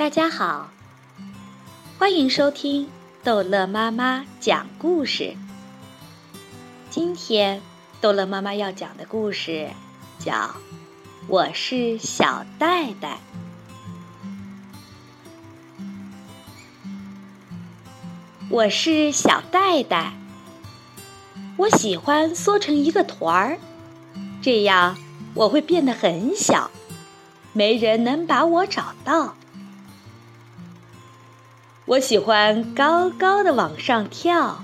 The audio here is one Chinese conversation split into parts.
大家好，欢迎收听逗乐妈妈讲故事。今天逗乐妈妈要讲的故事叫《我是小袋袋》。我是小袋袋，我喜欢缩成一个团儿，这样我会变得很小，没人能把我找到。我喜欢高高的往上跳，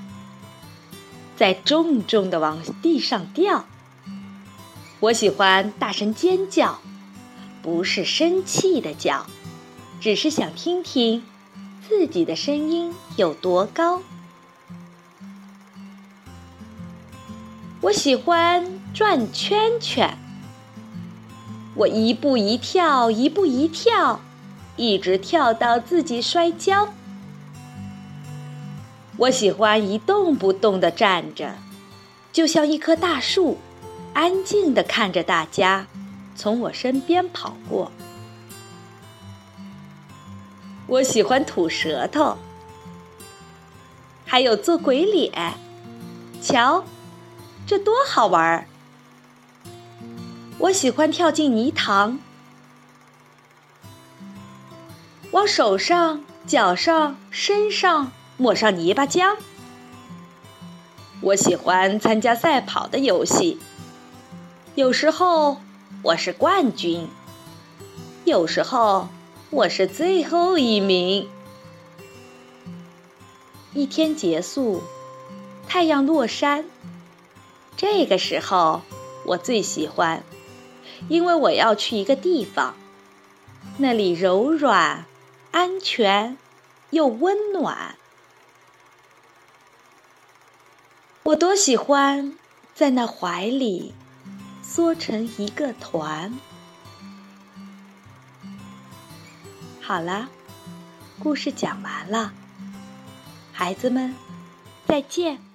再重重的往地上掉。我喜欢大声尖叫，不是生气的叫，只是想听听自己的声音有多高。我喜欢转圈圈，我一步一跳，一步一跳，一直跳到自己摔跤。我喜欢一动不动地站着，就像一棵大树，安静地看着大家从我身边跑过。我喜欢吐舌头，还有做鬼脸，瞧，这多好玩儿！我喜欢跳进泥塘，往手上、脚上、身上。抹上泥巴浆。我喜欢参加赛跑的游戏，有时候我是冠军，有时候我是最后一名。一天结束，太阳落山，这个时候我最喜欢，因为我要去一个地方，那里柔软、安全又温暖。我多喜欢在那怀里缩成一个团。好了，故事讲完了，孩子们，再见。